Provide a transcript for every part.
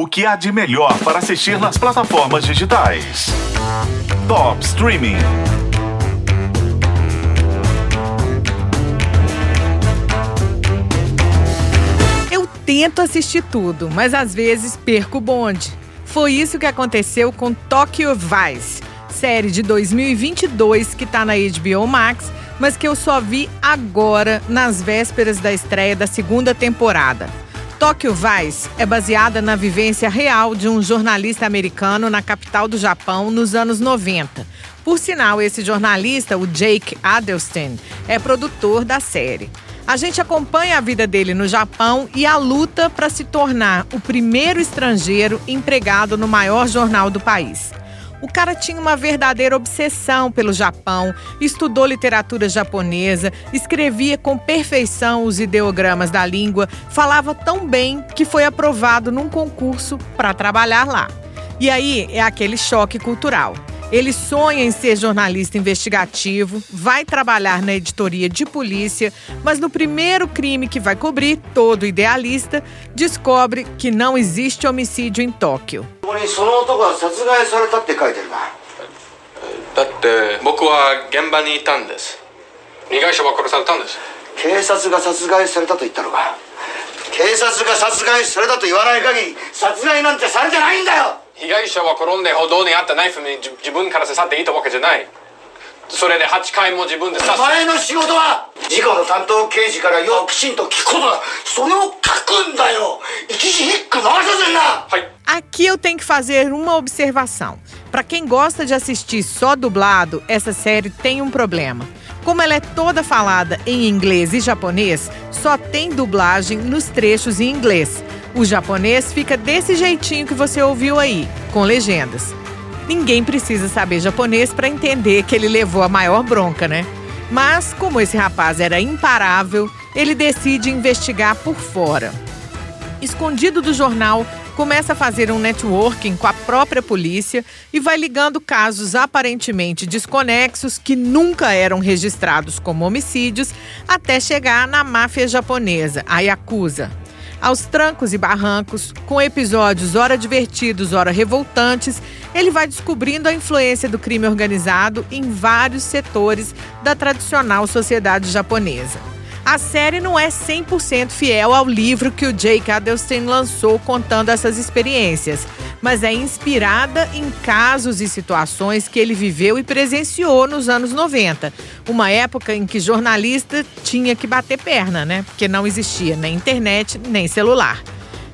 O que há de melhor para assistir nas plataformas digitais? Top Streaming. Eu tento assistir tudo, mas às vezes perco o bonde. Foi isso que aconteceu com Tokyo Vice, série de 2022 que está na HBO Max, mas que eu só vi agora nas vésperas da estreia da segunda temporada. Tokyo Vice é baseada na vivência real de um jornalista americano na capital do Japão nos anos 90. Por sinal, esse jornalista, o Jake Adelstein, é produtor da série. A gente acompanha a vida dele no Japão e a luta para se tornar o primeiro estrangeiro empregado no maior jornal do país. O cara tinha uma verdadeira obsessão pelo Japão, estudou literatura japonesa, escrevia com perfeição os ideogramas da língua, falava tão bem que foi aprovado num concurso para trabalhar lá. E aí é aquele choque cultural. Ele sonha em ser jornalista investigativo, vai trabalhar na editoria de polícia, mas no primeiro crime que vai cobrir, todo idealista, descobre que não existe homicídio em Tóquio. こ こにその男が殺害されたって書いてるなだって僕は現場にいたんです被害者は殺されたんです警察が殺害されたと言ったのか警察が殺害されたと言わない限り殺害なんてされてないんだよ被害者は転んで歩道にあったナイフに自自分から刺さっていたわけじゃないそれで8回も自分で刺すお前の仕事は事故の担当刑事からよくきちんと聞くことだそれを書くんだよ一字一句回させんなはい Aqui eu tenho que fazer uma observação. Para quem gosta de assistir só dublado, essa série tem um problema. Como ela é toda falada em inglês e japonês, só tem dublagem nos trechos em inglês. O japonês fica desse jeitinho que você ouviu aí, com legendas. Ninguém precisa saber japonês para entender que ele levou a maior bronca, né? Mas, como esse rapaz era imparável, ele decide investigar por fora. Escondido do jornal, começa a fazer um networking com a própria polícia e vai ligando casos aparentemente desconexos que nunca eram registrados como homicídios até chegar na máfia japonesa, a Yakuza. Aos trancos e barrancos, com episódios ora divertidos, ora revoltantes, ele vai descobrindo a influência do crime organizado em vários setores da tradicional sociedade japonesa. A série não é 100% fiel ao livro que o Jake Adelstein lançou contando essas experiências, mas é inspirada em casos e situações que ele viveu e presenciou nos anos 90, uma época em que jornalista tinha que bater perna, né? Porque não existia nem internet nem celular.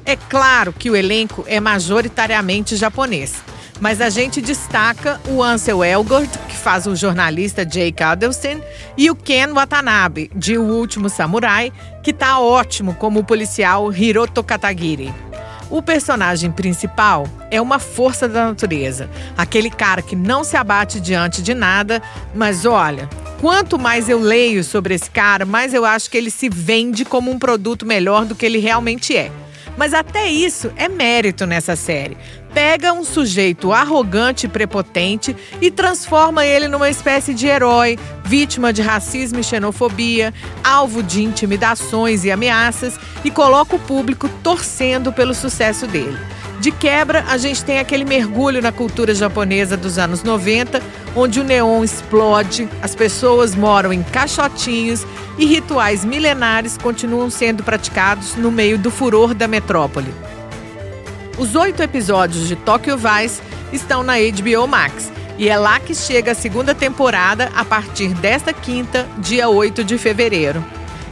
É claro que o elenco é majoritariamente japonês. Mas a gente destaca o Ansel Elgort, que faz o jornalista Jake Adelstein, e o Ken Watanabe, de O Último Samurai, que tá ótimo como o policial Hiroto Katagiri. O personagem principal é uma força da natureza, aquele cara que não se abate diante de nada, mas olha, quanto mais eu leio sobre esse cara, mais eu acho que ele se vende como um produto melhor do que ele realmente é. Mas até isso é mérito nessa série. Pega um sujeito arrogante e prepotente e transforma ele numa espécie de herói, vítima de racismo e xenofobia, alvo de intimidações e ameaças e coloca o público torcendo pelo sucesso dele. De quebra, a gente tem aquele mergulho na cultura japonesa dos anos 90, onde o neon explode, as pessoas moram em caixotinhos e rituais milenares continuam sendo praticados no meio do furor da metrópole. Os oito episódios de Tokyo Vice estão na HBO Max e é lá que chega a segunda temporada a partir desta quinta, dia 8 de fevereiro.